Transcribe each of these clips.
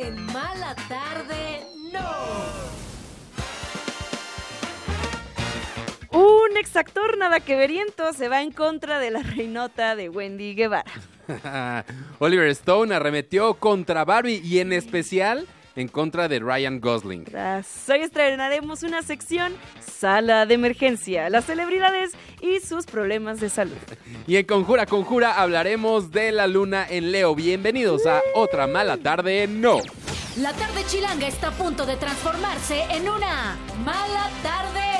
En Mala Tarde, no. Un exactor nada que veriento se va en contra de la reinota de Wendy Guevara. Oliver Stone arremetió contra Barbie y en especial en contra de Ryan Gosling. Hoy estrenaremos una sección Sala de Emergencia, las celebridades y sus problemas de salud. Y en Conjura Conjura hablaremos de la luna en Leo. Bienvenidos a otra mala tarde, no. La tarde chilanga está a punto de transformarse en una mala tarde.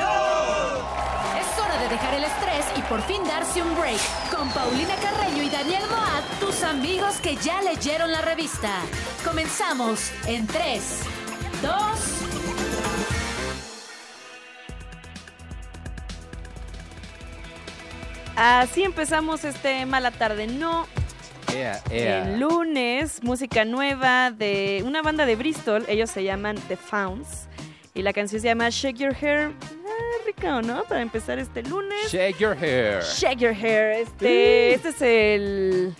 ¡No! Es hora de dejar el estrés y por fin darse un break. Con Paulina Carreño y Daniel Moat, tus amigos que ya leyeron la revista. Comenzamos en 3, 2, Así empezamos este Mala Tarde No. El lunes, música nueva de una banda de Bristol. Ellos se llaman The Founds. Y la canción se llama Shake Your Hair. Rico, ¿no? Para empezar este lunes. Shake your hair. Shake Your Hair. Este, este es el.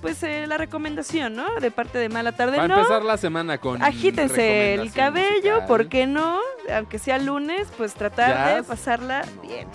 Pues eh, la recomendación, ¿no? De parte de Mala Tarde Para No. empezar la semana con Agítense el cabello, musical. ¿por qué no? Aunque sea lunes, pues tratar de pasarla No, bien.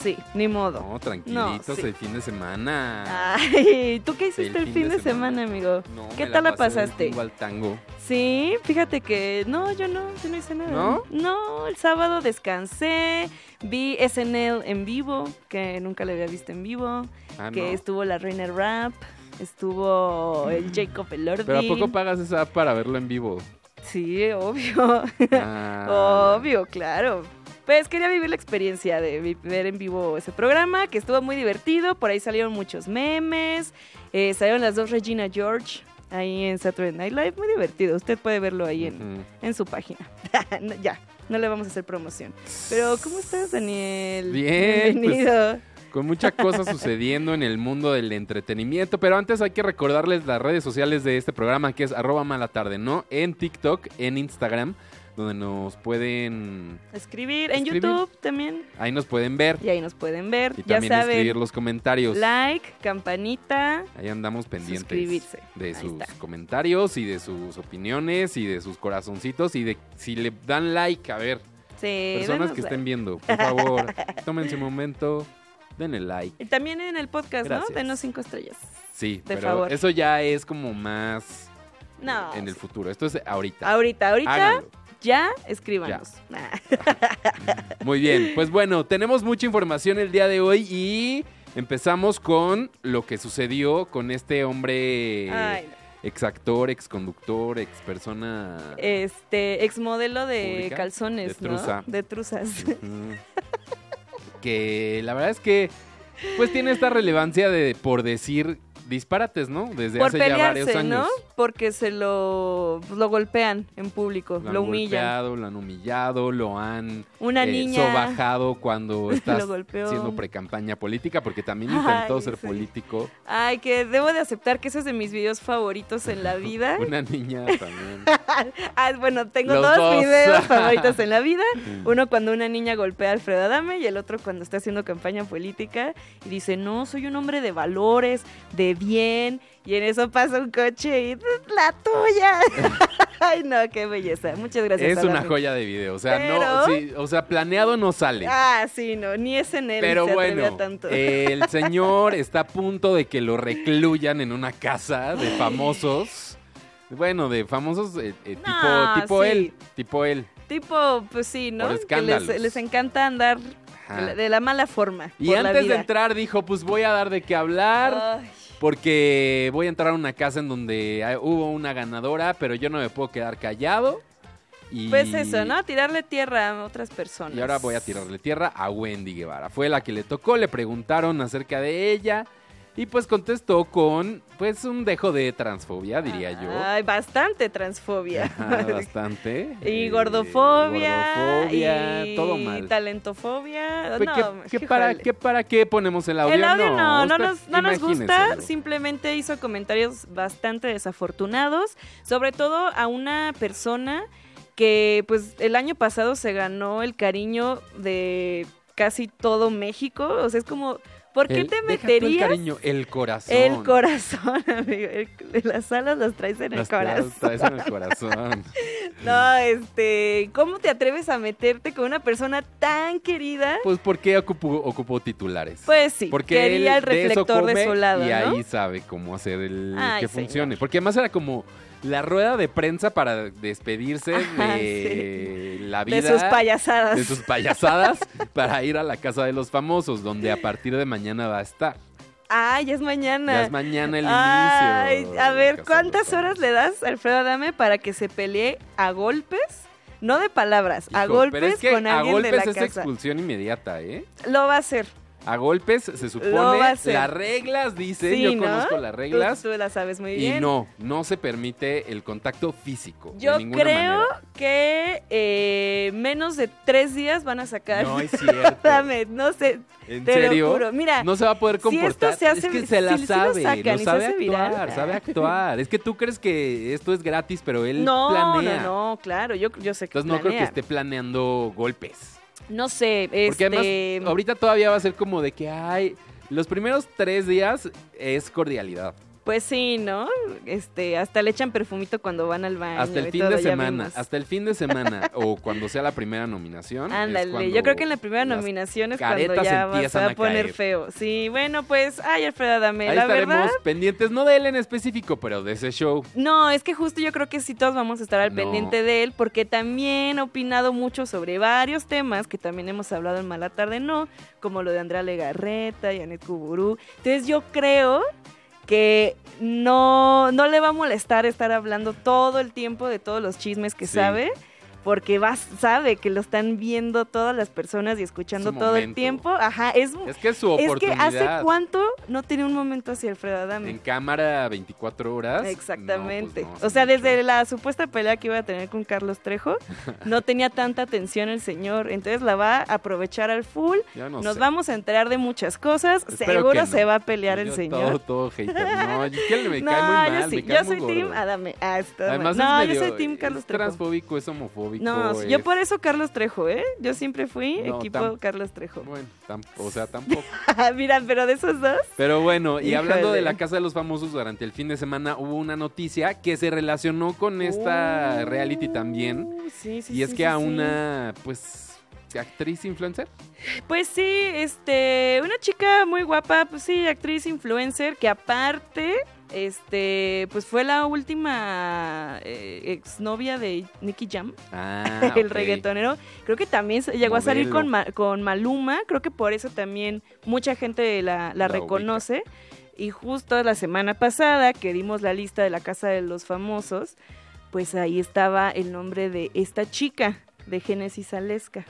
Sí, ni modo. No, tranquilitos No, sí. el fin de semana. Ay, ¿tú qué hiciste el fin, de, semana, amigo? No, ¿Qué me tal la pasé pasaste? Igual al tango. Sí, fíjate que no, yo no, yo no hice nada. ¿No? No, el sábado descansé, vi SNL en vivo, que nunca lo había visto en vivo, Ah, que no. estuvo la Reina Rap, estuvo el Jacob Elordi. Pero ¿a poco pagas esa para verlo en vivo? Sí, obvio. Ah, Obvio, claro. Pues quería vivir la experiencia de ver en vivo ese programa, que estuvo muy divertido. Por ahí salieron muchos memes. eh, salieron las dos Regina George ahí en Saturday Night Live. Muy divertido. Usted puede verlo ahí en, en su página. No, ya, no le vamos a hacer promoción. Pero, ¿cómo estás, Daniel? Bien, pues, Bienvenido. Con mucha cosa sucediendo en el mundo del entretenimiento. Pero antes hay que recordarles las redes sociales de este programa, que es arroba malatarde, ¿no? En TikTok, en Instagram, donde nos pueden... Escribir en. YouTube también. Ahí nos pueden ver. Y ahí nos pueden ver. Y ya también saben. escribir los comentarios. Like, campanita. Ahí andamos pendientes Suscribirse. de Ahí sus está. comentarios y de sus opiniones y de sus corazoncitos y de si le dan like, a ver, Sí, personas que like. estén viendo, por favor, tómense un momento, denle like. Y también en el podcast, Gracias. ¿no? Denos cinco estrellas. Sí, De pero favor. eso ya es como más No. en el futuro. Esto es ahorita. Ahorita, ahorita Háganlo. Ya escríbanos. Muy bien, pues bueno, tenemos mucha información el día de hoy y empezamos con lo que sucedió con este hombre Ay, no. ex actor, ex conductor, ex persona. Este, exmodelo de ¿Pública? calzones, De ¿no? trusa. De truzas. Que la verdad es que pues tiene esta relevancia de por decir disparates, ¿no? Desde Por hace ya varios pelearse, años. ¿no? Porque se lo, pues, lo golpean en público, Lo lo, han humillan. golpeado, lo han humillado, lo han Una eh, niña sobajado cuando estás haciendo precampaña política, porque también Ay, intentó ser sí. político. Ay, que debo de aceptar que ese es de mis videos favoritos en la vida. Una niña también. Ah, bueno, tengo Los dos, dos. videos favoritos en la vida. Uno cuando una niña golpea a Alfredo Adame y el otro cuando está haciendo campaña política y dice, no, soy un hombre de valores, de bien. Y en eso pasa un coche y la tuya. Ay, no, qué belleza. Muchas gracias. es una joya de video. O sea, Pero- no, sí, o sea, planeado no sale. Ah, sí, no, ni es en él Pero se bueno, tanto. el señor está a punto de que lo recluyan en una casa de famosos. Bueno, de famosos eh, eh, tipo, No, tipo sí. él, tipo él. Tipo, pues sí, ¿no? Que les, les encanta andar de la, mala forma. Y por la antes de entrar dijo, pues voy a dar de qué hablar. Ay, Porque voy a entrar a una casa en donde hay- hubo una ganadora, pero yo no me puedo quedar callado. Y, Pues eso, ¿no? Tirarle tierra a otras personas. Y ahora voy a tirarle tierra a Wendy Guevara. Fue la que le tocó, le preguntaron acerca de ella. Y pues contestó con, pues, un dejo de transfobia, diría yo. Ay, bastante transfobia. Ajá, bastante. y Eh, gordofobia. gordofobia, y todo mal. talentofobia. Pues, no, ¿qué, qué para. ¿Qué para qué ponemos el audio? El audio no, no, nos, no nos gusta, simplemente hizo comentarios bastante desafortunados, sobre todo a una persona que pues el año pasado se ganó el cariño de casi todo México, o sea, es como ¿Por qué El- te tú el meterías cariño, el corazón. el corazón, amigo? El- las alas las traes en el Las traes- corazón. traes en el corazón. No, este, ¿cómo te atreves a meterte con una persona tan querida? Pues, ¿por qué ocupó, ocupó titulares? Pues sí, Porque quería el reflector de, su lado, Y ¿no? ahí sabe cómo hacer el Ay, que señor. funcione. Porque además era como la rueda de prensa para despedirse Ajá, de la vida. de sus payasadas. de sus payasadas para ir a la casa de los famosos, donde a partir de mañana va a estar. Ay, ya es mañana. Ya es mañana el Ay, inicio. a ver, ¿cuántas horas le das a Alfredo Adame para que se pelee a golpes? No de palabras, a golpes pero es que con a alguien golpes de la es casa. expulsión inmediata, ¿eh? Lo va a hacer. A golpes se Lo supone, las reglas dicen, Sí, yo ¿no? conozco las reglas. Tú, tú las sabes muy Y bien. no, no se permite el contacto físico. Yo de creo manera. que eh, menos de tres días van a sacar. No es cierto. Dame, no sé, ¿En te serio? lo juro. Mira, No se va a poder si esto comportar. se hace- es que se la si- lo sabe, sacan no y sabe actuar, viral. sabe actuar. Es que tú crees que esto es gratis, pero él no, planea. no, no, claro, yo, yo sé que Entonces no creo que planea. esté planeando golpes. No sé, Porque este... además, ahorita todavía va a ser como de que hay. Los primeros tres días es cordialidad. Pues sí, ¿no? Este, hasta le echan perfumito cuando van al baño. Hasta el y fin todo, de semana. Hasta el fin de semana. o cuando sea la primera nominación. Ándale, yo creo que en la primera nominación es cuando ya va- se empiezan va a a poner caer. feo. Sí, bueno, pues, ay, Alfredo Adame, Ahí la estaremos verdad... pendientes, no de él en específico, pero de ese show. No, es que justo yo creo que sí todos vamos a estar al No. pendiente de él, porque también ha opinado mucho sobre varios temas que también hemos hablado en Mala Tarde No, como lo de Andrea Legarreta y Anet Kuburú. Entonces yo creo que no, no le va a molestar estar hablando todo el tiempo de todos los chismes que Sí. sabe. Porque va, sabe que lo están viendo todas las personas y escuchando todo el tiempo. Ajá, es, Es que es su es que oportunidad. hace cuánto no tiene un momento así Alfredo Adame. En cámara 24 horas. Exactamente. no, pues no, o sea, desde la supuesta pelea que iba a tener con Carlos Trejo, no tenía tanta atención el señor. Entonces la va a aprovechar al full. Yo no Nos sé. vamos a enterar de muchas cosas. Espero Seguro no. se va a pelear el Yo señor. Todo, todo. No, es que me no, cae muy mal. yo sí. me cae Yo muy soy Team gordo. Adame. Ah, Además mal. es no, yo medio- soy Team Carlos es Trejo. transfóbico, es homofóbico. No, es- yo por eso Carlos Trejo, ¿eh? Yo siempre fui No, equipo tam- Carlos Trejo. Bueno, tam- o sea, tampoco. Mira, pero de esos dos. Pero bueno, y hablando de la Casa de los Famosos, durante el fin de semana hubo una noticia que se relacionó con esta Uh, reality también. Sí, sí, Y es sí, que a una, pues, actriz influencer. Pues sí, este, una chica muy guapa, pues sí, actriz influencer, que aparte, este, pues fue la última eh, exnovia de Nicky Jam, Ah, el ok. reggaetonero. Creo que también llegó a salir con, Ma- con Maluma, creo que por eso también mucha gente la, la La reconoce. Y justo la semana pasada que dimos la lista de la Casa de los Famosos, pues ahí estaba el nombre de esta chica, de Génesis Aleska.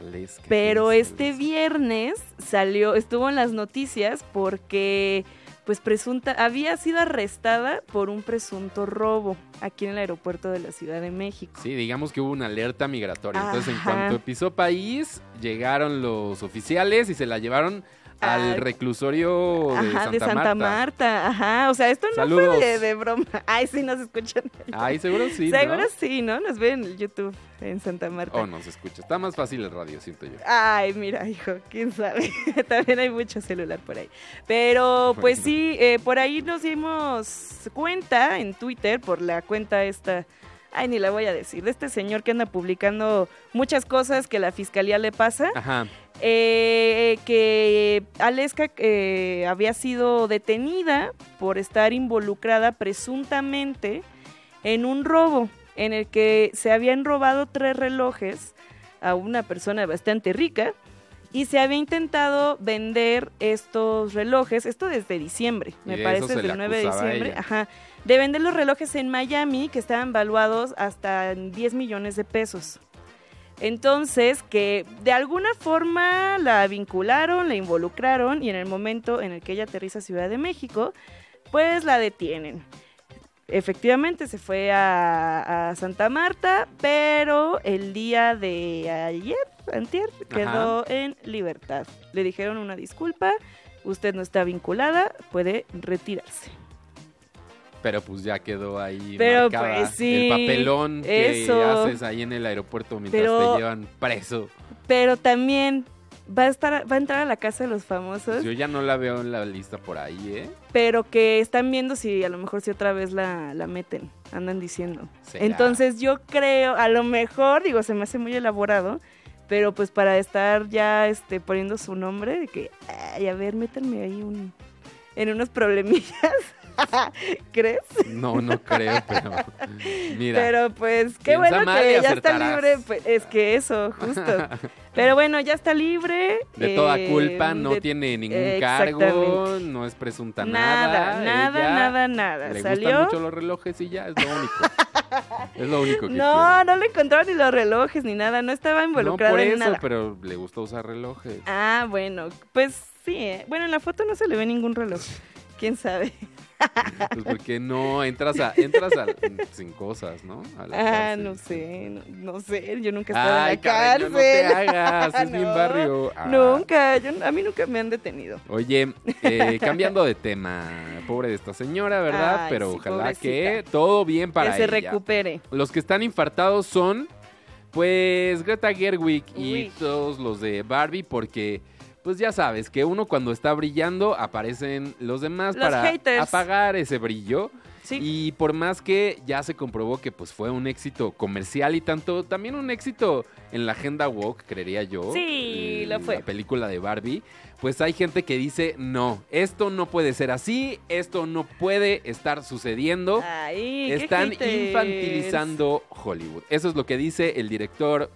Aleska, Pero ¿quién es este viernes salió, estuvo en las noticias porque pues presunta, había sido arrestada por un presunto robo aquí en el aeropuerto de la Ciudad de México. Sí, digamos que hubo una alerta migratoria. Entonces, en cuanto pisó país, llegaron los oficiales y se la llevaron al reclusorio de, Ajá, Santa, de Santa Marta. Marta. Ajá, o sea, esto no Saludos. fue de, de broma. Ay, sí nos escuchan. Ay, seguro sí, ¿no? Seguro sí, ¿no? Nos ven en YouTube en Santa Marta. Oh, no se escucha. Está más fácil el radio, siento yo. Ay, mira, hijo, quién sabe. También hay mucho celular por ahí. Pero, pues Bueno. sí, eh, por ahí nos dimos cuenta en Twitter, por la cuenta esta, ay, ni la voy a decir, de este señor que anda publicando muchas cosas que la fiscalía le pasa, Ajá. eh, que Aleska eh, había sido detenida por estar involucrada presuntamente en un robo en el que se habían robado tres relojes a una persona bastante rica y se había intentado vender estos relojes, esto desde diciembre, me de parece desde el 9 de diciembre, ajá, de vender los relojes en Miami que estaban valuados hasta en 10 millones de pesos. Entonces, que de alguna forma la vincularon, la involucraron y en el momento en el que ella aterriza a Ciudad de México, pues la detienen. Efectivamente se fue a, a Santa Marta, pero el día de ayer, antier, quedó en libertad. Le dijeron una disculpa, usted no está vinculada, puede retirarse. Pero pues ya quedó ahí Pero, marcada pues, sí, el papelón que haces ahí en el aeropuerto mientras Pero- te llevan preso. Pero también va a estar, va a entrar a la casa de los famosos, Yo ya no la veo en la lista por ahí, ¿eh? pero que están viendo si a lo mejor si otra vez la, la meten, andan diciendo. ¿Será? Entonces yo creo, a lo mejor, digo, se me hace muy elaborado, pero pues para estar ya este poniendo su nombre, de que, ay, a ver, métanme ahí un, en unos problemillas. ¿Crees? No, no creo, pero mira. Pero pues qué bueno que ya está libre. pues, es que eso, justo. Pero bueno, ya está libre. de toda eh, culpa, no de- tiene ningún cargo, no es presunta Nada, nada. nada, ella nada, nada. Le gustan Salió. mucho los relojes y ya, es lo único. es lo único que No, no le encontraron ni los relojes ni nada. No estaba quiere. No por en eso, nada. pero le gusta usar relojes. Ah, bueno, pues sí. eh. Bueno, en la foto no se le ve ningún reloj. ¿Quién sabe? Pues porque no entras a entras a sin cosas, ¿no? A la Ah, cárcel. no sé, no, no sé. Yo nunca he estado Ay, en la Carreño, cárcel. no te hagas, es bien No, barrio. Ah. Nunca, yo, a mí nunca me han detenido. Oye, eh, cambiando de tema, pobre de esta señora, ¿verdad? Ay, Pero sí, ojalá que todo bien para que se ella. recupere. Los que están infartados son, pues, Greta Gerwig y todos los de Barbie, porque, pues ya sabes, que uno cuando está brillando aparecen los demás Los para haters. apagar ese brillo. Sí. Y por más que ya se comprobó que pues fue un éxito comercial y tanto, también un éxito en la agenda woke, creería yo. Sí, eh, lo fue. La película de Barbie. Pues hay gente que dice, no, esto no puede ser así, esto no puede estar sucediendo. Ay, Están infantilizando Hollywood. Eso es lo que dice el director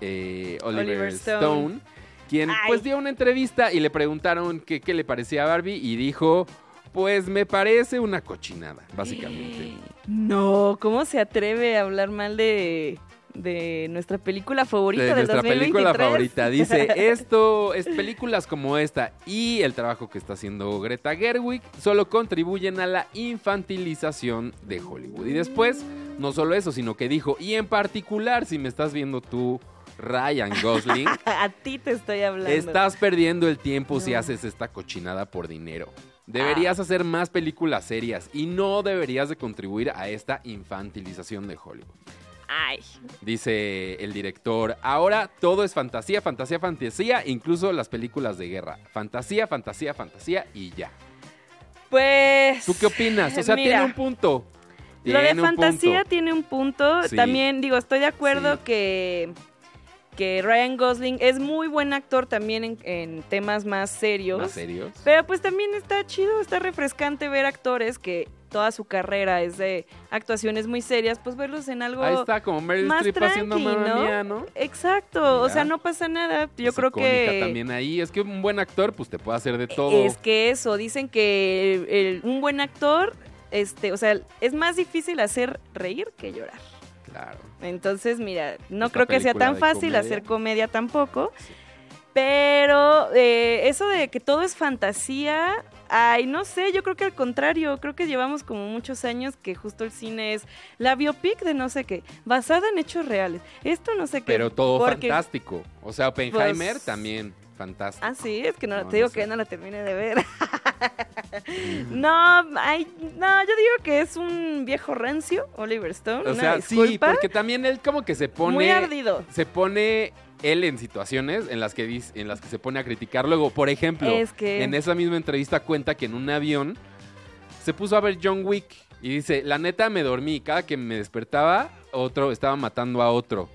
eh, Oliver, Oliver Stone. Stone. Quien Ay. pues dio una entrevista y le preguntaron qué le parecía a Barbie y dijo, pues me parece una cochinada, básicamente. No, ¿cómo se atreve a hablar mal de, de nuestra película favorita de del nuestra 2023? película favorita. Dice, esto, es películas como esta y el trabajo que está haciendo Greta Gerwig solo contribuyen a la infantilización de Hollywood. Y después, no solo eso, sino que dijo, y en particular, si me estás viendo tú, Ryan Gosling, a ti te estoy hablando. estás perdiendo el tiempo si haces esta cochinada por dinero. Deberías hacer más películas serias y no deberías de contribuir a esta infantilización de Hollywood. Ay, Dice el director, ahora todo es fantasía, fantasía, fantasía, incluso las películas de guerra. Fantasía, fantasía, fantasía y ya. pues... ¿Tú qué opinas? O sea, Mira, tiene un punto. Lo de un fantasía tiene un punto. Sí. También, digo, estoy de acuerdo Sí. que, que Ryan Gosling es muy buen actor también en, en temas más serios. ¿Más serios? Pero pues también está chido, está refrescante ver actores que toda su carrera es de actuaciones muy serias, pues verlos en algo... Ahí está, como Meryl más Streep haciendo ¿no? Mía, ¿no? Exacto, o sea, no pasa nada. Yo creo que... también ahí. Es que un buen actor, pues te puede hacer de todo. Es que eso, dicen que el- el- un buen actor, este, o sea, es más difícil hacer reír que llorar. Claro. Entonces, mira, no Esta creo que sea tan fácil comedia. hacer comedia tampoco. Sí. Pero eh, eso de que todo es fantasía, ay, no sé, yo creo que al contrario, creo que llevamos como muchos años que justo el cine es la biopic de no sé qué, basada en hechos reales. Esto no sé qué. Pero todo porque- fantástico. O sea, Oppenheimer Pues- también fantástico. Ah, sí, es que no, No, te digo no sé. que no la terminé de ver. no, ay, no, yo digo que es un viejo rancio, Oliver Stone. O una sea, sí, porque también él como que se pone... Muy ardido. se pone él en situaciones en las que dice- en las que se pone a criticar luego por ejemplo Es que- en esa misma entrevista cuenta que en un avión se puso a ver John Wick y dice la neta me dormí y cada que me despertaba otro estaba matando a otro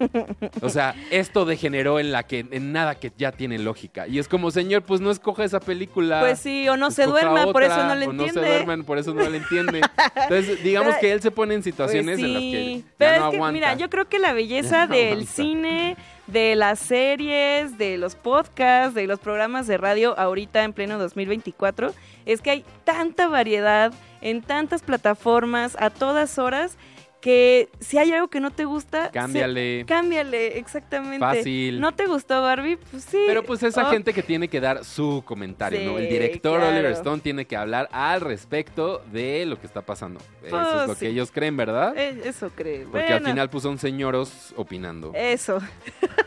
o sea esto degeneró en la que en nada que ya tiene lógica. Y es como señor pues no escoja esa película. Pues sí, o no se duerma, por eso no le o no entiende. se duerman por eso no le entiende entonces digamos que él se pone en Pues situaciones en las que pero no es que, aguanta. mira, yo creo que la belleza del cine, de las series, de los podcasts, de los programas de radio ahorita en pleno 2024, es que hay tanta variedad en tantas plataformas a todas horas que si hay algo que no te gusta, se- cámbiale cámbiale, exactamente. Fácil. ¿No te gustó Barbie? Pues sí. Pero pues esa Oh, gente que tiene que dar su comentario, ¿no? El director claro. Oliver Stone tiene que hablar al respecto de lo que está pasando. Eso es Pues lo sí. que ellos creen, ¿verdad? eh, eso creo. Porque al final pues son señoros opinando. Eso.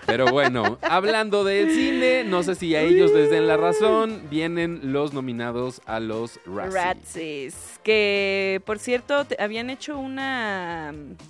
Pero bueno, hablando del cine, no sé si a ellos les den la razón, vienen los nominados a los Razzie. Razzies, que por cierto te- habían hecho una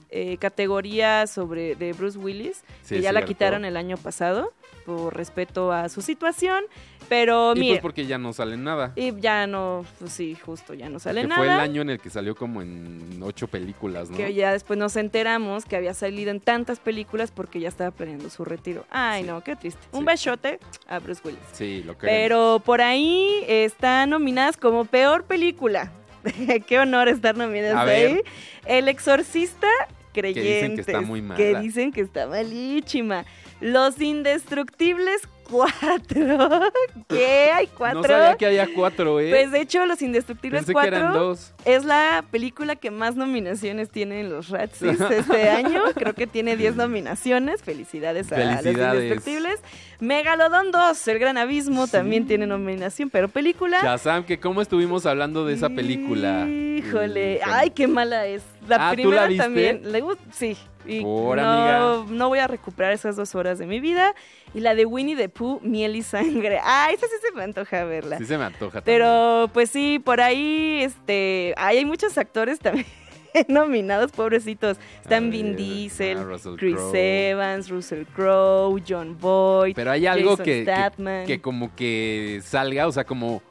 eh, categoría sobre de Bruce Willis, Sí, que ya la quitaron el año pasado por respeto a su situación, pero Y mire, pues porque ya no sale nada. y ya no, pues sí, justo ya no sale Que nada. fue el año en el que salió como en ocho películas, ¿no? Que ya después nos enteramos que había salido en tantas películas porque ya estaba planeando su retiro. Ay, Sí. no, qué triste. Sí. Un besote a Bruce Willis. Sí, lo que Pero por ahí están nominadas como peor película. Qué honor estar nominadas A ahí. ver. El Exorcista Creyentes. dicen que está muy mala. Que dicen que está malísima. Los Indestructibles 4. ¿Qué? ¿Hay cuatro? No sabía que había cuatro, ¿eh? Pues de hecho, Los Indestructibles Pensé 4 que eran dos. es la película que más nominaciones tiene en los Razzies este año. Creo que tiene 10 nominaciones. Felicidades a Felicidades. los Indestructibles. Megalodon 2, El Gran Abismo, Sí. también tiene nominación, pero película... Shazam, que cómo estuvimos hablando de esa película. Híjole, Mm, ay, qué mala es. La Ah, ¿tú la primera viste? también. Le sí. Y Por, no, amiga. no voy a recuperar esas dos horas de mi vida. Y la de Winnie the Pooh, Miel y Sangre. Ay, esa sí se me antoja verla. Sí se me antoja también. Pero pues sí, por ahí este, ay, hay muchos actores también nominados, pobrecitos. Están Vin Diesel, ah, Russell Chris. Evans, Russell Crowe, John Boyd. Pero hay algo Jason que, que como que salga, o sea, como,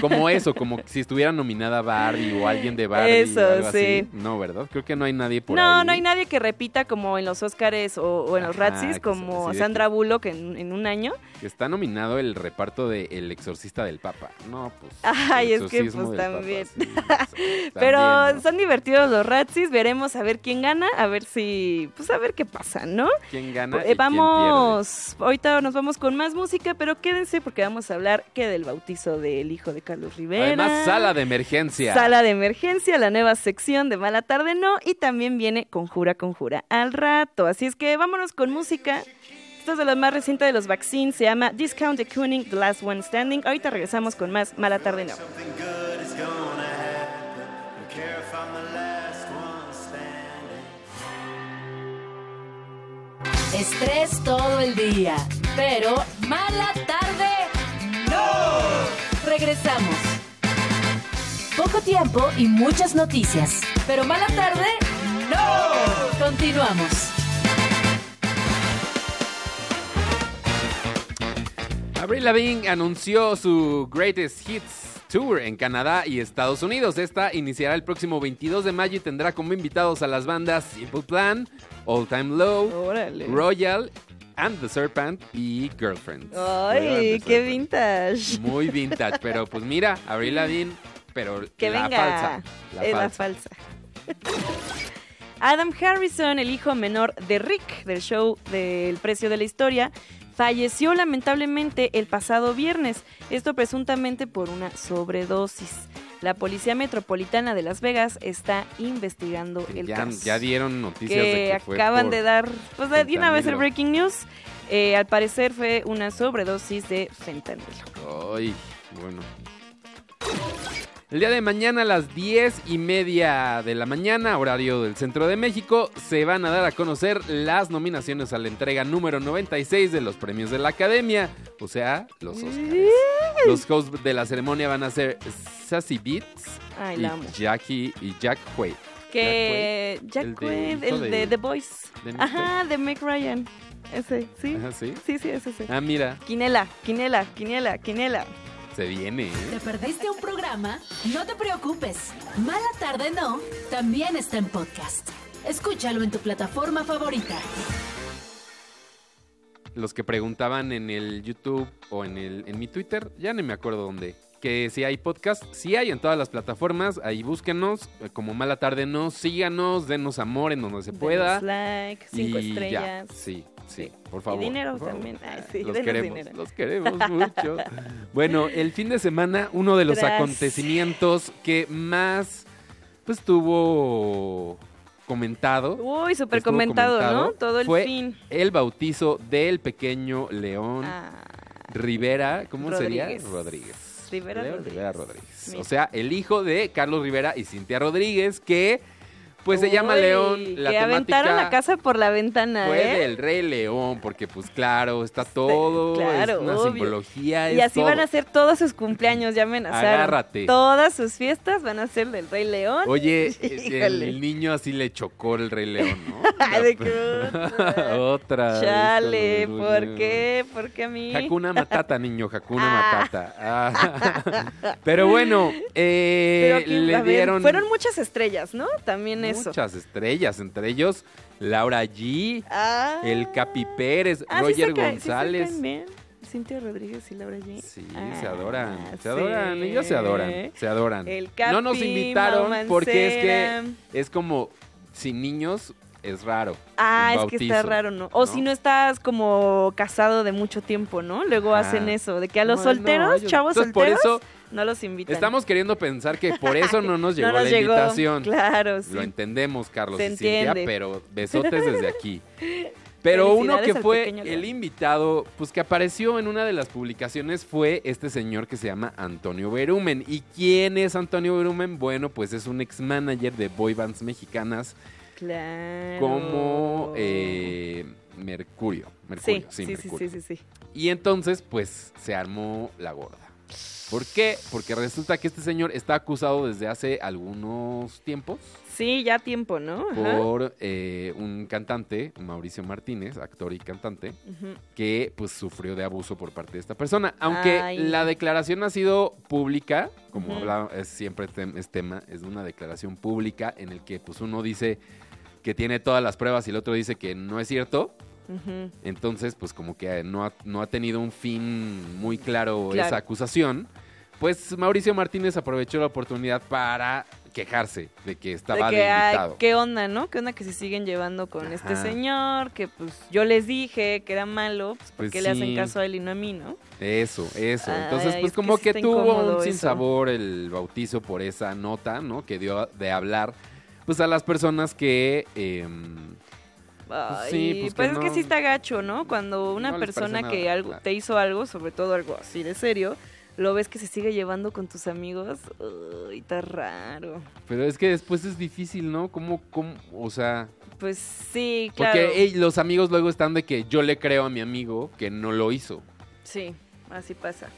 como eso, como si estuviera nominada Barbie o alguien de Barbie Eso, o algo sí. así. No, ¿verdad? Creo que no hay nadie por no, ahí. no hay nadie que repita como en los Oscars o, o en los Ajá, Razzies, como Sandra Bullock en, en un año. Está nominado el reparto de El Exorcista del Papa. No, pues. Ay, el es que, pues, Papa, también. sí, Pero también, ¿no? son divertidos los Razzies, veremos a ver quién gana, a ver si, pues a ver qué pasa, ¿no? ¿Quién gana? y Eh, quién vamos, ahorita nos vamos con más música, pero quédense porque vamos a hablar que del bautizo del hijo de Carlos? Rivera. Además, sala de emergencia. Sala de emergencia, la nueva sección de Mala Tarde No, y también viene Conjura, Conjura al rato. Así es que vámonos con música. Esto es de lo más reciente de los vaccines, se llama Discount the Cooning, The Last One Standing. Ahorita regresamos con más Mala Tarde No. Estrés todo el día, pero mala tarde no. Regresamos. Poco tiempo y muchas noticias, pero mala tarde no. Continuamos. Avril Lavigne anunció su Greatest Hits Tour en Canadá y Estados Unidos. Esta iniciará el próximo 22 de mayo y tendrá como invitados a las bandas Simple Plan, All Time Low, Órale. Royal, And the Serpent y Girlfriend. Ay, qué vintage. Muy vintage, pero pues mira, Avril Lavigne, pero Que la venga. falsa. La es la falsa. falsa. Adam Harrison, el hijo menor de Rick del show del precio de la historia, falleció lamentablemente el pasado viernes. Esto presuntamente por una sobredosis. La Policía Metropolitana de Las Vegas está investigando el ya, caso. ya dieron noticias que, de que fue acaban por de dar, pues de una vez el breaking news. Eh, al parecer fue una sobredosis de fentanilo. Ay, bueno. El día de mañana a las 10 y media de la mañana, horario del centro de México, se van a dar a conocer las nominaciones a la entrega número 96 de los premios de la Academia, o sea, los Oscars. Los hosts de la ceremonia van a ser Sassy Beats Ay, y. Jackie y Jack Quaid. Que Jack Jack Quaid, el de- el de, The Voice. Ajá, de Meg Ryan. Ese, ¿sí? Ajá, ¿sí? Sí, sí, ese, ese. Ah, mira, Quinela, quinela, quinela, quinela. Se viene, ¿eh? ¿Te perdiste un programa? No te preocupes. Mala tarde no, también está en podcast. Escúchalo en tu plataforma favorita. los que preguntaban en el YouTube o en el en mi Twitter, ya no me acuerdo dónde, que si hay podcast, si hay en todas las plataformas, ahí búsquenos, eh, como Mala Tarde no, síganos, denos amor en donde se pueda. Denos like, cinco y estrellas. ya, sí, sí, por favor. Y dinero por favor. también. Ay, sí, los queremos, dinero. los queremos mucho. bueno, el fin de semana, uno de los Tras- acontecimientos que más pues tuvo comentado Uy, súper comentado, comentado, ¿no? Todo el fue fin. el bautizo del pequeño León Ah, Rivera, ¿cómo Rodríguez. sería? Rodríguez. Rivera León Rodríguez. Rivera Rodríguez. Mira. O sea, el hijo de Carlos Rivera y Cintia Rodríguez, que Pues se llama Uy, León. La que aventaron la casa por la ventana, Fue ¿eh? del Rey León, porque pues claro, está todo, claro, es una obvio. simbología. Y es así van a ser todos sus cumpleaños, ya amenazaron. Agárrate. Todas sus fiestas van a ser del Rey León. Oye, el niño así le chocó el Rey León, ¿no? Ay, otra. Otra. Chale, ¿por niños. qué? ¿Por qué a mí? Hakuna Matata, niño, Hakuna Ah. Matata. Ah. Pero bueno, eh, Pero aquí, le ver, dieron fueron muchas estrellas, ¿no? También eso. muchas estrellas, entre ellos Laura G, Ah. el Capi Pérez, Ah, sí Roger sí González. bien. Cintia Rodríguez y Laura G. Sí, Ah, se adoran, se sí. adoran, ellos se adoran, se adoran. El no nos Capi, invitaron porque es que es como sin niños es raro. Ah, es que está raro, ¿no? O si no estás como casado de mucho tiempo, ¿no? Luego hacen eso, de que a los no, solteros, ellos- chavos por solteros, eso no los invitan. estamos queriendo pensar que por eso no nos llegó no nos la llegó. invitación. Claro, sí. Lo entendemos, Carlos Se y Cintia, entiende. pero besotes desde aquí. Pero uno que fue el invitado, pues que apareció en una de las publicaciones fue este señor que se llama Antonio Berumen. ¿Y quién es Antonio Berumen? Bueno, pues es un ex manager de boy bands mexicanas Claro. como eh, Mercurio. Mercurio, Sí, sí, sí, sí, Mercurio. sí, sí, sí. Y entonces, pues, se armó la gorda. ¿Por qué? Porque resulta que este señor está acusado desde hace algunos tiempos Sí, ya tiempo, ¿no? Ajá. por eh, un cantante, Mauricio Martínez, actor y cantante, que pues sufrió de abuso por parte de esta persona. Aunque Ay. la declaración ha sido pública, como es siempre tem- es tema, es una declaración pública en el que pues uno dice que tiene todas las pruebas y el otro dice que no es cierto. Entonces, pues como que no ha, no ha tenido un fin muy claro, Claro. esa acusación. Pues Mauricio Martínez aprovechó la oportunidad para quejarse de que estaba de que, ay. ¿qué onda, no? ¿Qué onda que se siguen llevando con este señor? Que pues yo les dije que era malo, pues ¿por Pues le hacen caso a él y no a mí, no? Eso, eso. Ay, Entonces, pues que como que, tuvo un sinsabor el bautizo por esa nota, ¿no? Que dio de hablar, pues a las personas que... em, Ay, sí, pues pues, que es que sí está gacho, ¿no? Cuando una No persona que algo claro. te hizo algo, sobre todo algo así de serio, lo ves que se sigue llevando con tus amigos, uy, está raro. pero es que después es difícil, ¿no? ¿Cómo, cómo, o sea... Pues sí, claro. Porque ey, los amigos luego están de que yo le creo a mi amigo que no lo hizo. Sí, así pasa.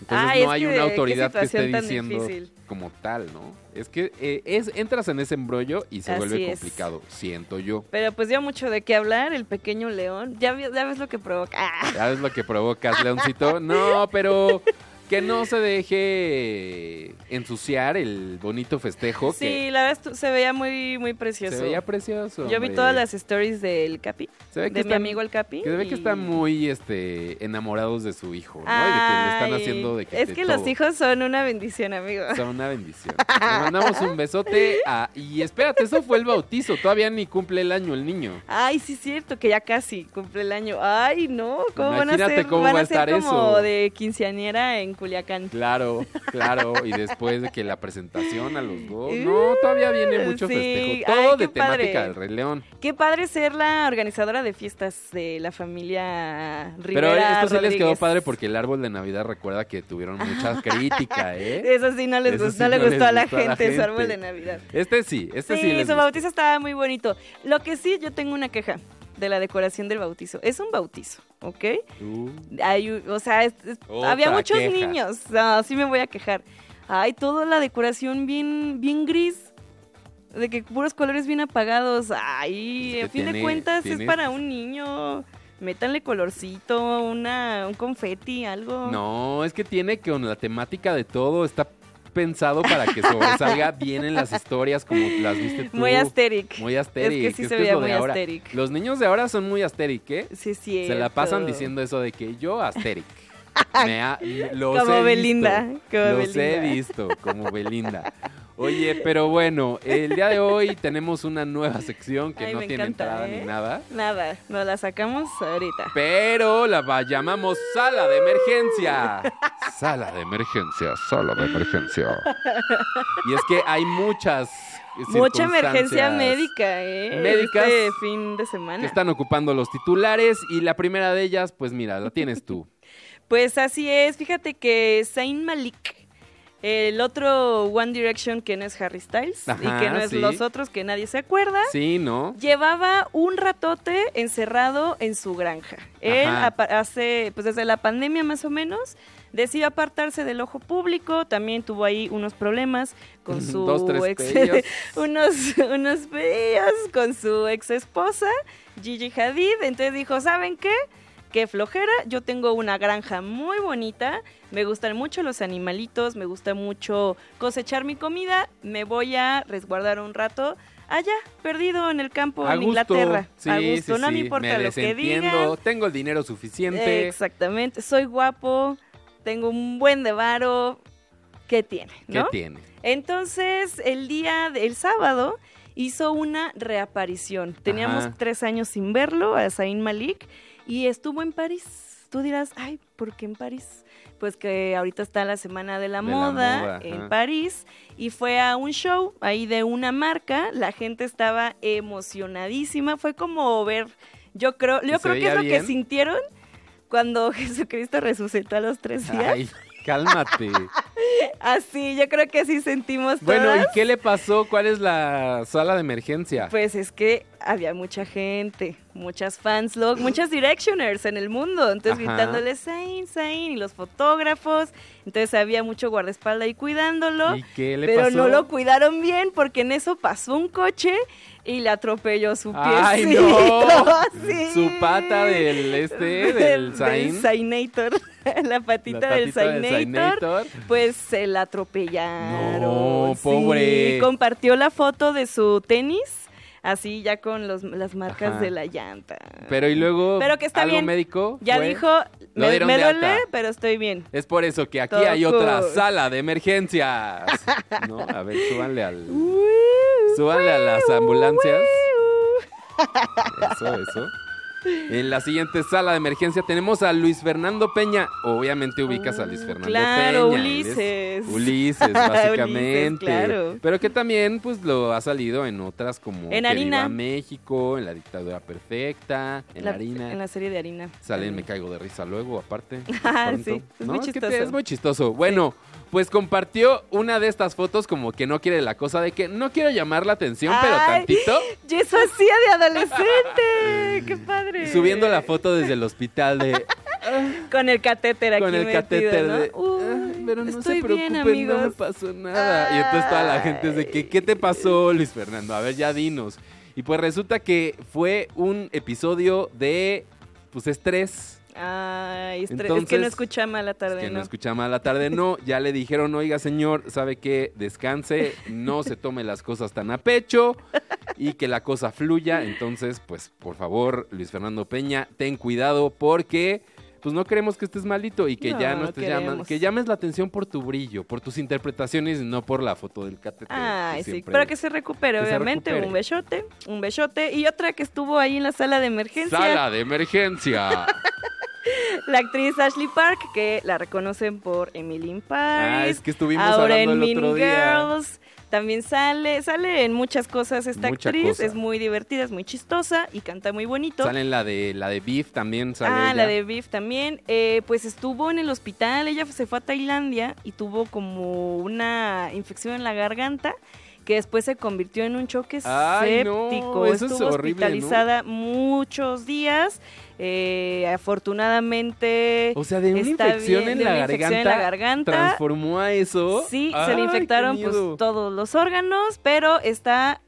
Entonces Ay, no hay que una autoridad que esté diciendo difícil. como tal, ¿no? Es que eh, es, entras en ese embrollo y se Así vuelve es. complicado, siento yo. Pero pues dio mucho de qué hablar el pequeño león. Ya, ya ves lo que provoca. Ah, Ya ves lo que provocas, Leoncito. No, pero que no se deje ensuciar el bonito festejo sí, la verdad se veía muy, muy precioso. se veía precioso. Yo vi hombre. todas las stories del Capi, Se ve que de mi amigo el Capi. Que se ve que están muy este, enamorados de su hijo, ¿no? y de que le están haciendo de que Es de que los hijos son una bendición, amigo. Son una bendición. Le mandamos un besote a... Y espérate, eso fue el bautizo. Todavía ni cumple el año el niño. Ay, sí es cierto, que ya casi cumple el año. Ay, no, ¿cómo van a Imagínate ser? cómo van va a a ser estar como eso. de quinceañera en Culiacán. Claro, claro. Y después de que la presentación a los dos. No, todavía viene mucho Sí, festejo. Todo de temática del Rey León. Qué padre ser la organizadora de fiestas de la familia Pero Rivera esto sí les quedó padre porque el árbol de Navidad recuerda que tuvieron mucha crítica, ¿eh? Eso sí no les, gustó, sí no les a la gustó a la gente, su gente. árbol de Navidad. Este sí, este sí, sí, les su bautizo estaba muy bonito. Lo que sí, yo tengo una queja de la decoración del bautizo. Es un bautizo, ¿ok? Uh, Hay o sea, es- es- Otra había muchos queja. niños. No, sí me voy a quejar. Hay toda la decoración bien, bien gris. De que puros colores bien apagados. Ay, Es que a fin de cuentas tiene- es para un niño. Métanle colorcito, una, un confeti, algo. No, es que tiene que con la temática de todo está pensado para que sobresalga bien en las historias como las viste tú. Muy asteric. Muy asteric. Es que sí se es veía lo de muy ahora. asteric. Los niños de ahora son muy asteric, ¿eh? Sí, cierto. Se la pasan diciendo eso de que yo asteric. Me ha- los Como he visto, Belinda, como los he Belinda. visto, como Belinda. Oye, pero bueno, el día de hoy tenemos una nueva sección que Ay, no tiene encanta, entrada ¿eh? ni nada. Nada, nos la sacamos ahorita. Pero la llamamos sala de emergencia. Sala de emergencia, sala de emergencia. Y es que hay muchas Mucha emergencia médica, ¿eh? médicas Este fin de semana. que están ocupando los titulares y la primera de ellas, pues mira, la tienes tú. Pues así es, fíjate que Zayn Malik El otro One Direction que no es Harry Styles y que no es sí. los otros que nadie se acuerda. Sí, ¿no? Llevaba un ratote encerrado en su granja. Él hace, pues desde la pandemia más o menos, decidió apartarse del ojo público. También tuvo ahí unos problemas con su Dos, ex, unos, unos con su ex esposa, Gigi Hadid. Entonces dijo, ¿saben qué? Qué flojera, yo tengo una granja muy bonita, me gustan mucho los animalitos, me gusta mucho cosechar mi comida, me voy a resguardar un rato allá, perdido en el campo A en gusto. Inglaterra. Sí, a gusto, sí, no me importa me lo que digan. Tengo el dinero suficiente. Exactamente, soy guapo, tengo un buen de varo, ¿qué tiene? ¿Qué tiene? Entonces, el día del sábado hizo una reaparición. Teníamos Ajá. tres años sin verlo, a Zayn Malik, y estuvo en París. Tú dirás, ay, ¿por qué en París? Pues que ahorita está la Semana de la, De la Moda, en. París y fue a un show ahí de una marca. La gente estaba emocionadísima. Fue como ver, yo creo, yo ¿Se creo que es lo que sintieron cuando Jesucristo resucitó a los tres días. Ay, cálmate. Así, yo creo que así sentimos bueno, ¿y qué le pasó? ¿Cuál es la sala de emergencia? Pues es que había mucha gente, muchas fans, log, muchas directioners en el mundo, entonces Ajá. gritándole Zayn, Zayn y los fotógrafos, entonces había mucho guardaespaldas ahí cuidándolo, ¿Y qué le pero pasó? no lo cuidaron bien porque en eso pasó un coche y le atropelló su ¡Ay, piecito. no! Sí. Su pata del este, del Zayn. Zainator, la patita, La del Zainator, pues se la atropellaron. No, sí. pobre. compartió la foto de su tenis, así ya con los- las marcas Ajá. de la llanta. Pero y luego Pero que está algo bien. médico ya fue? dijo, me, me duele, alta. pero estoy bien. Es por eso que aquí Todo hay otra sala de emergencias. ¿No? A ver, súbanle al súbanle a las ambulancias. Eso, eso. En la siguiente sala de emergencia tenemos a Luis Fernando Peña. Obviamente ubicas a Luis Oh, Fernando claro, Peña. Ulises. es Ulises, básicamente. Ulises, claro. Pero que también, pues, lo ha salido en otras como En Harina. México, en La Dictadura Perfecta, en La, Harina. En la serie de harina. Sale en Me. Caigo de Risa luego, aparte. Ah, sí, es No, muy chistoso. es muy chistoso. Bueno, pues compartió una de estas fotos como que no quiere la cosa de que no quiero llamar la atención, pero tantito. Y eso hacía de adolescente. ¡Qué padre! Subiendo la foto desde el hospital de... Con el catéter aquí con el metido, catéter ¿no? de... "Ah, pero no estoy se bien, preocupen, amigos. no me pasó nada. Y entonces toda la gente es de que, ¿qué te pasó, Luis Fernando? A ver, ya dinos. Y pues resulta que fue un episodio de, pues, estrés. Ay, estre- es que Entonces, no escucha mal la tarde, que no ¿no? escucha mal la tarde, no. Ya le dijeron, oiga, señor, ¿sabe qué? Descanse, no se tome las cosas tan a pecho y que la cosa fluya. Entonces, pues, por favor, Luis Fernando Peña, ten cuidado porque... Pues no queremos que estés malito y que No, ya no estés llamando, que llames la atención por tu brillo, por tus interpretaciones y no por la foto del catéter. Ay, que sí, para que se recupere, que se obviamente. recupere. Un besote, un besote. Y otra que estuvo ahí en la sala de emergencia, Sala de emergencia. la actriz Ashley Park, que la reconocen por Emily in Paris. ah, es que estuvimos ahora hablando en el Mean otro día. Girls. También sale, sale en muchas cosas esta Mucha actriz. cosa. Es muy divertida, es muy chistosa y canta muy bonito. Sale en la de la de Beef también sale Ah, la de Beef también. Eh, pues estuvo en el hospital, ella se fue a Tailandia y tuvo como una infección en la garganta que después se convirtió en un choque Ay, no, séptico. es Estuvo hospitalizada muchos días. Eh, afortunadamente O sea, de una infección, bien, en, de la una garganta, infección en la garganta. transformó a eso. Sí, se le infectaron pues todos los órganos, pero está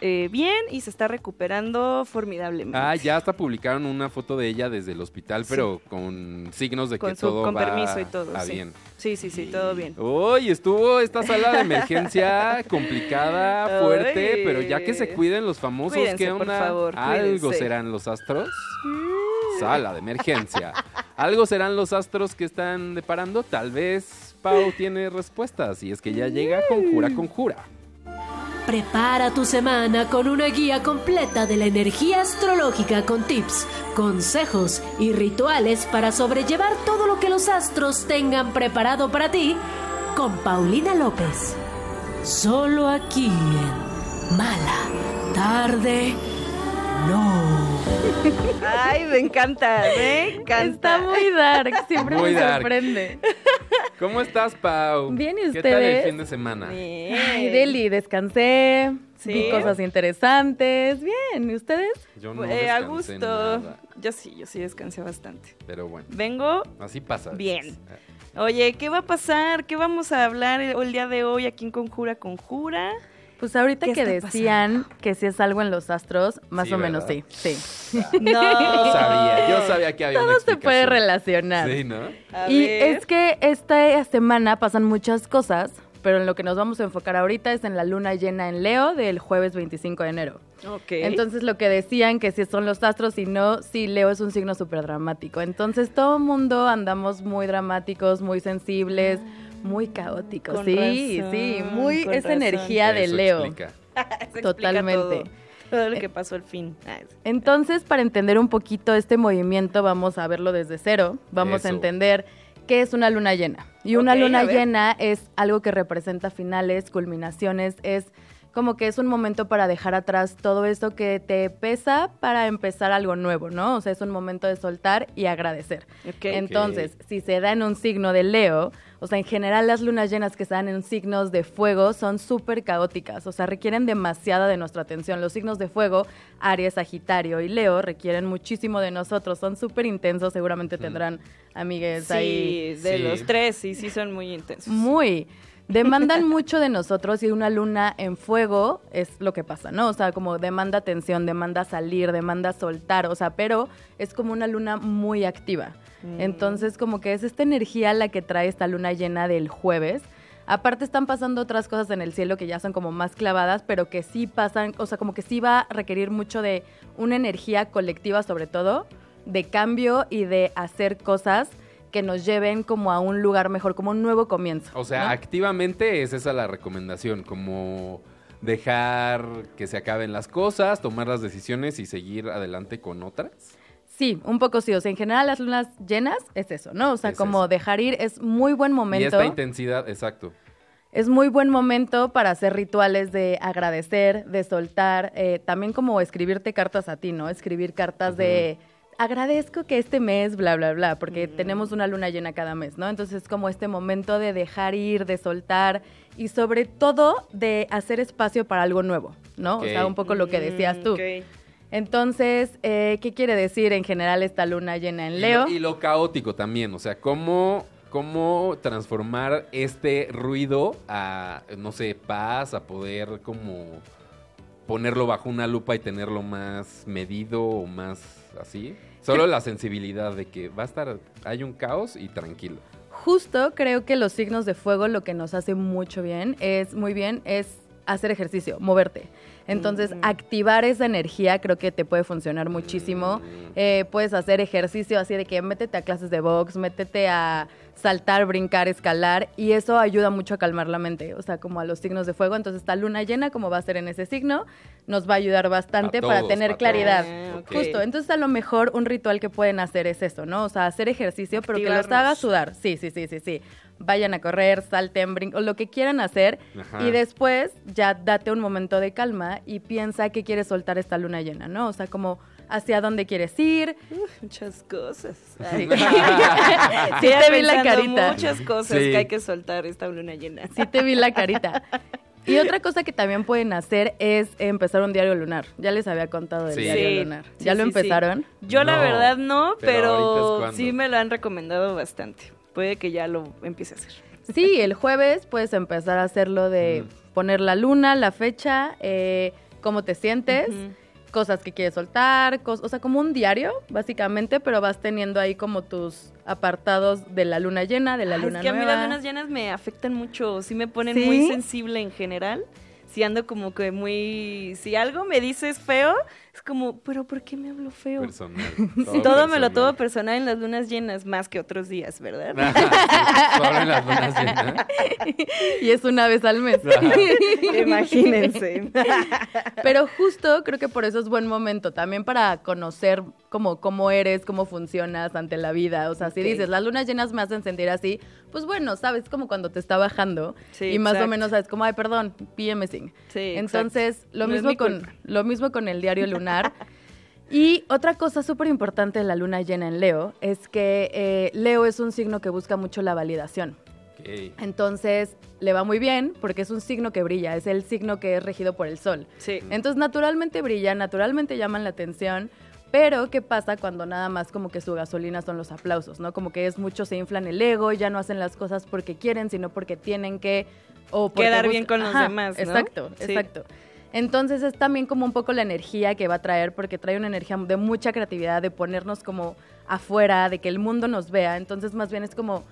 eh, bien y se está recuperando formidablemente. Ah, ya hasta publicaron una foto de ella desde el hospital, Sí. pero con signos de Con que su- todo con va permiso y todo, sí. bien. Sí, sí, sí, todo bien. Uy, estuvo esta sala de emergencia complicada, fuerte, pero ya que se cuiden los famosos, Cuídense, ¿qué por favor, ¿Algo cuídense. serán los astros? Sala de emergencia. ¿Algo serán los astros que están deparando? Tal vez Pau tiene respuestas y es que ya llega Conjura Conjura. Prepara tu semana con una guía completa de la energía astrológica con tips, consejos y rituales para sobrellevar todo lo que los astros tengan preparado para ti con Paulina López. Solo aquí en Mala Tarde No. Ay, me encanta, me encanta. Está muy dark, siempre Muy me dark. sorprende. ¿Cómo estás, Pau? Bien, ¿y ¿Qué tal el ustedes? fin de semana? Bien. Ay, Deli, descansé, Sí. vi cosas interesantes. Bien, ¿y ustedes? Yo no Eh, a descansé gusto. nada, Yo sí, yo sí descansé bastante. pero bueno, Vengo. así pasa. Bien. veces. Oye, ¿qué va a pasar? ¿Qué vamos a hablar el, el día de hoy aquí en Conjura Conjura? Pues ahorita ¿Qué que decían que si es algo en los astros, más Sí, o menos ¿verdad? sí, sí. No. Yo sabía, yo sabía que había una Todo se puede relacionar. Sí, ¿no? A Y ver. es que esta semana pasan muchas cosas, pero en lo que nos vamos a enfocar ahorita es en la luna llena en Leo del jueves 25 de enero. Ok. Entonces lo que decían que si son los astros y no, sí, Leo es un signo súper dramático. Entonces todo el mundo andamos muy dramáticos, muy sensibles, muy caóticos. Con sí, razón, sí, muy con esa razón. energía de Eso Leo. explica. Eso explica totalmente. Todo, todo lo que pasó al fin. Ah, Entonces, para entender un poquito este movimiento, vamos a verlo desde cero. Vamos a entender qué es una luna llena. Y una luna llena es algo que representa finales, culminaciones, es como que es un momento para dejar atrás todo eso que te pesa para empezar algo nuevo, ¿no? O sea, es un momento de soltar y agradecer. Entonces, si se da en un signo de Leo, o sea, en general las lunas llenas que dan en signos de fuego son súper caóticas, o sea, requieren demasiada de nuestra atención. Los signos de fuego, Aries, Sagitario y Leo, requieren muchísimo de nosotros, son súper intensos, seguramente tendrán amigues ahí. Sí, de Sí. los tres, sí, sí son muy intensos. Muy. Demandan mucho de nosotros y una luna en fuego es lo que pasa, ¿no? O sea, como demanda atención, demanda salir, demanda soltar, o sea, pero es como una luna muy activa. Mm. Entonces, como que es esta energía la que trae esta luna llena del jueves. Aparte están pasando otras cosas en el cielo que ya son como más clavadas, pero que sí pasan, o sea, como que sí va a requerir mucho de una energía colectiva sobre todo, de cambio y de hacer cosas que nos lleven como a un lugar mejor, como un nuevo comienzo. O sea, ¿no? activamente es esa la recomendación, como dejar que se acaben las cosas, tomar las decisiones y seguir adelante con otras. Sí, un poco sí. O sea, en general las lunas llenas es eso, ¿no? O sea, Es como eso. dejar ir es muy buen Y momento. esta intensidad, exacto. Es muy buen momento para hacer rituales de agradecer, de soltar, eh, también como escribirte cartas a ti, ¿no? Escribir cartas de agradezco que este mes, bla, bla, bla, porque tenemos una luna llena cada mes, ¿no? Entonces es como este momento de dejar ir, de soltar y sobre todo de hacer espacio para algo nuevo, ¿no? O sea, un poco lo que decías tú. Mm, ok. Entonces, eh, ¿qué quiere decir en general esta luna llena en Y Leo? lo- Y lo, caótico también, o sea, cómo, cómo transformar este ruido a, no sé, paz, a poder como ponerlo bajo una lupa y tenerlo más medido o más así. Solo la sensibilidad de que va a estar, hay un caos y tranquilo. Justo creo que los signos de fuego lo que nos hace mucho bien es muy bien es hacer ejercicio, moverte. Entonces, activar esa energía creo que te puede funcionar muchísimo. Eh, puedes hacer ejercicio así de que métete a clases de box, métete a saltar, brincar, escalar y eso ayuda mucho a calmar la mente, o sea, como a los signos de fuego. Entonces, esta luna llena, como va a ser en ese signo, nos va a ayudar bastante A para tener claridad. Ok. Justo, entonces a lo mejor un ritual que pueden hacer es eso, ¿no? O sea, hacer ejercicio, pero que los haga sudar. Sí, sí, sí, sí, sí. Vayan a correr, salten, brinquen, o lo que quieran hacer. Ajá. Y después ya date un momento de calma y piensa que quieres soltar esta luna llena, ¿no? O sea, como hacia dónde quieres ir. Muchas cosas. Sí, Sí, te vi la carita. Muchas cosas Sí. que hay que soltar esta luna llena. Sí te vi la carita. Y otra cosa que también pueden hacer es empezar un diario lunar. Ya les había contado del Sí. diario lunar. sí, ¿Ya lo sí, sí. empezaron? Yo la verdad no, pero sí me lo han recomendado bastante. Puede que ya lo empiece a hacer. Sí, el jueves puedes empezar a hacerlo de poner la luna, la fecha, eh, cómo te sientes. Cosas que quieres soltar, o sea, como un diario, básicamente, pero vas teniendo ahí como tus apartados de la luna llena, de la Ay, luna es que a mí nueva. las lunas llenas me afectan mucho, sí me ponen ¿Sí? muy sensible en general. Si ando como que muy... Si algo me dices feo, es como, pero ¿por qué me hablo feo? Personal. Todo me lo tomo personal en las lunas llenas, más que otros días, ¿verdad? Solo en las lunas llenas. Y es una vez al mes. Imagínense. Pero justo creo que por eso es buen momento, también para conocer cómo, cómo eres, cómo funcionas ante la vida. O sea, si dices, las lunas llenas me hacen sentir así, pues bueno, sabes, como cuando te está bajando Sí, y más o menos sabes, como, ay, perdón, PMSing. Sí, Entonces, lo, No mismo mi con, lo mismo con el diario lunar. Y otra cosa súper importante de la luna llena en Leo es que eh, Leo es un signo que busca mucho la validación. Entonces le va muy bien porque es un signo que brilla, es el signo que es regido por el sol. Sí. Entonces naturalmente brilla, naturalmente llaman la atención, pero ¿qué pasa cuando nada más como que su gasolina son los aplausos, ¿no? Como que es mucho, se inflan el ego, ya no hacen las cosas porque quieren, sino porque tienen que... O Quedar bien con los demás, ¿no? Exacto, Sí. exacto. Entonces es también como un poco la energía que va a traer, porque trae una energía de mucha creatividad, de ponernos como afuera, de que el mundo nos vea. Entonces más bien es como,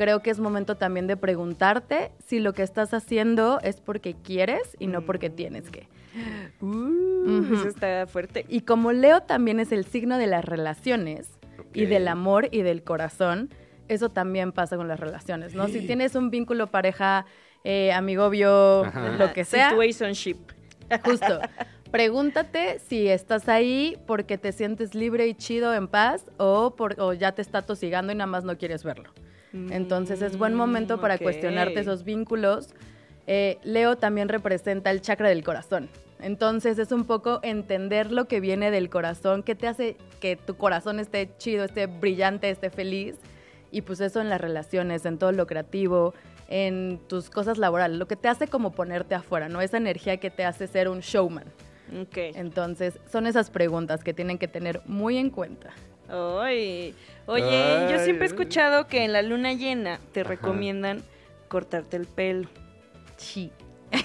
creo que es momento también de preguntarte si lo que estás haciendo es porque quieres y no porque tienes que. Uh. Eso está fuerte. Y como Leo también es el signo de las relaciones y del amor y del corazón, eso también pasa con las relaciones, ¿no? Si tienes un vínculo pareja, eh, amigovio, Ajá. lo que sea, Situationship. justo. Pregúntate si estás ahí porque te sientes libre y chido en paz o, por, o ya te está tosigando y nada más no quieres verlo. Entonces es buen momento para Mm, cuestionarte esos vínculos. Eh, Leo también representa el chakra del corazón. Entonces es un poco entender lo que viene del corazón, que te hace que tu corazón esté chido, esté brillante, esté feliz. Y pues eso en las relaciones, en todo lo creativo, en tus cosas laborales, lo que te hace como ponerte afuera, ¿no? Esa energía que te hace ser un showman. Entonces son esas preguntas que tienen que tener muy en cuenta. Ay. Oye, yo siempre he escuchado que en la luna llena te Ajá. recomiendan cortarte el pelo. Sí.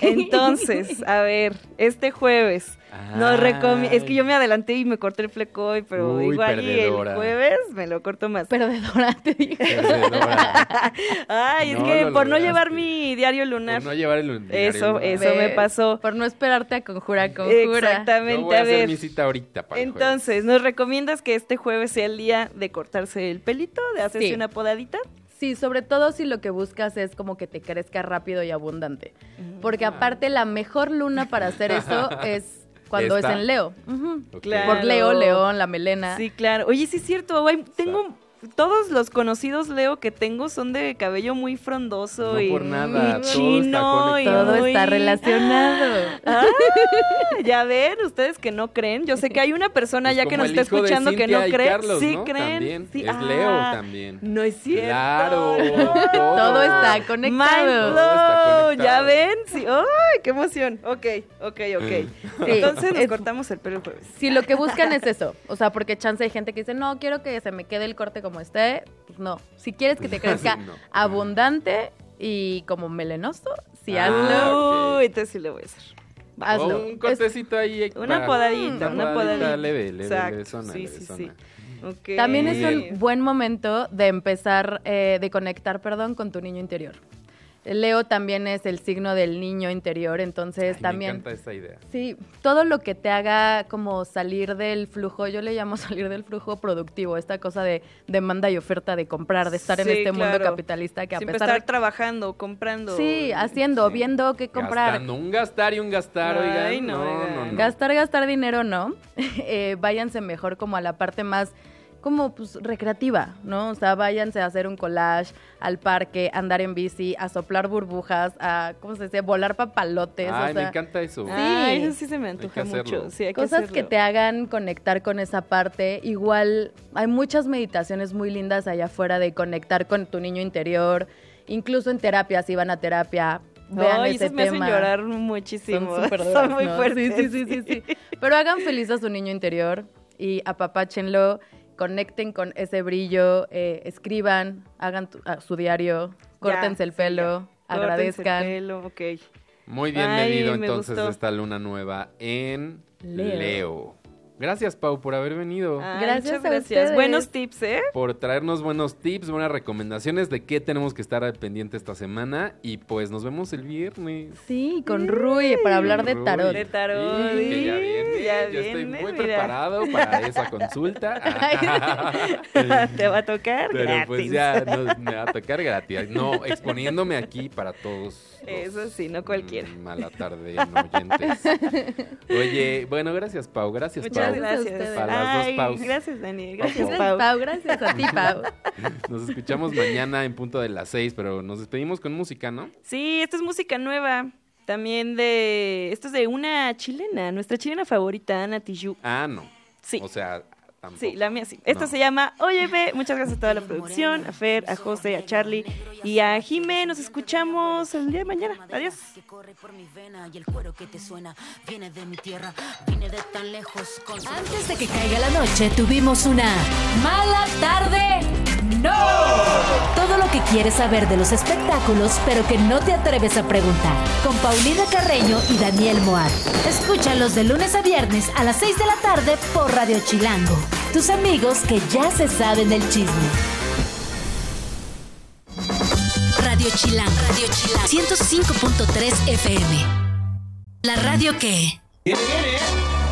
Entonces, a ver, este jueves nos recomiendan. Es que yo me adelanté y me corté el fleco hoy, pero Uy, igual y el perdedora. jueves me lo corto más. Pero de Dorante dije. Perdedora. Ay, es No que lo por no llevar mi diario lunar. Por no llevar el Eso, lunar. eso me ¿Ves? pasó. Por no esperarte a conjura, conjura. Exactamente, Yo voy a a hacer ver. mi cita ahorita para. Entonces, ¿nos recomiendas que este jueves sea el día de cortarse el pelito, de hacerse Sí. una podadita? Sí, sobre todo si lo que buscas es como que te crezca rápido y abundante. Porque aparte la mejor luna para hacer eso es cuando Esta. es en Leo. Claro. Por Leo, León, la melena. Sí, claro. Oye, sí es cierto, tengo todos los conocidos Leo que tengo son de cabello muy frondoso No y, por nada, y todo está chino y. Todo está relacionado. Ah, ya ven, ustedes que no creen. Yo sé que hay una persona Pues ya que nos está escuchando que no cree. Carlos, sí ¿no? creen. También. Sí, Es Leo ah, también. No es cierto. Claro, No. todo. Todo está conectado. Todo está ¿Ya ven? Sí. ¡Ay, qué emoción! Ok, ok, ok. Sí, Entonces nos cortamos el pelo el jueves. Si lo que buscan es eso, o sea, porque chance hay gente que dice, no, quiero que se me quede el corte como esté, pues no. Si quieres que te crezca No. abundante y como melenoso, sí Ah, hazlo. ok. Uy, entonces sí lo voy a hacer. Hazlo. O un cortecito ahí. Una para- podadita, una podadita. leve, leve, Exacto, levesona, sí, sí, levesona. sí. Ok. También Muy es bien. un buen momento de empezar, eh, de conectar, perdón, con tu niño interior. Leo también es el signo del niño interior, entonces Ay, también... Me encanta esta idea. Sí, todo lo que te haga como salir del flujo, yo le llamo salir del flujo productivo, esta cosa de demanda y oferta, de comprar, de estar en este mundo capitalista que a Siempre pesar estar de... trabajando, comprando. Sí, haciendo, Sí. viendo qué comprar. Gastando, un gastar y un gastar, Ay, oigan. no, No, no, no. Gastar, gastar dinero no. Eh, váyanse mejor como a la parte más como pues recreativa, ¿no? O sea, váyanse a hacer un collage, al parque, andar en bici, a soplar burbujas, a, ¿cómo se dice? Volar papalotes. o Ay, me encanta eso. Ay, Sí. eso sí se me antoja Hay que hacerlo. mucho. Sí, hay Cosas que, que te hagan conectar con esa parte. Igual hay muchas meditaciones muy lindas allá afuera de conectar con tu niño interior. Incluso en terapia, si van a terapia, vean Ay, ese esos me hacen tema. llorar muchísimo. Son súper Son muy ¿no? fuertes. Sí, sí, sí, sí, sí. Pero hagan feliz a su niño interior y apapáchenlo, conecten con ese brillo, eh, escriban, hagan tu- a su diario, córtense el pelo, agradezcan. Córtense el pelo, ok. Muy bien Ay, medido me entonces gustó. esta luna nueva en Leo. Leo. Gracias, Pau, por haber venido. Gracias a gracias. ustedes. Buenos tips, ¿eh? Por traernos buenos tips, buenas recomendaciones de qué tenemos que estar al pendiente esta semana. Y pues nos vemos el viernes. Sí, con Rui para hablar de tarot. De tarot. Sí, que ya viene. Ya Yo estoy viene, muy mira. preparado para esa consulta. Te va a tocar Pero gratis. pues ya no- me va a tocar gratis. No, exponiéndome aquí para todos. Eso sí, no cualquiera. mm, Mala tarde, no oyentes. Oye, bueno, gracias, Pau. Gracias, Muchas Pau. Gracias. ustedes. Para las dos Ay, Paus. Gracias, Daniel. Gracias, Pau. Pau. Pau, gracias a ti, Pau. Nos escuchamos mañana en punto de las seis, pero nos despedimos con música, ¿no? Sí, esta es música nueva. También de. Esto es de una chilena, nuestra chilena favorita, Ana Tijoux. Ah, no. Sí. O sea, tampoco. Sí, la mía sí. Esto No. se llama Oye Ve. Muchas gracias a toda la producción, a Fer, a José, a Charlie y a Jime. Nos escuchamos el día de mañana. Adiós. que corre por mi vena y el cuero que te suena viene de mi tierra, vine de tan lejos con su- Antes de que caiga la noche, tuvimos una mala tarde. ¡No! Todo lo que quieres saber de los espectáculos, pero que no te atreves a preguntar. Con Paulina Carreño y Daniel Moat. Escúchalos de lunes a viernes a las 6 de la tarde por Radio Chilango. Tus amigos que ya se saben del chisme. Radio Chilango. Radio Chilango. 105.3 FM. La radio que... Viene, viene,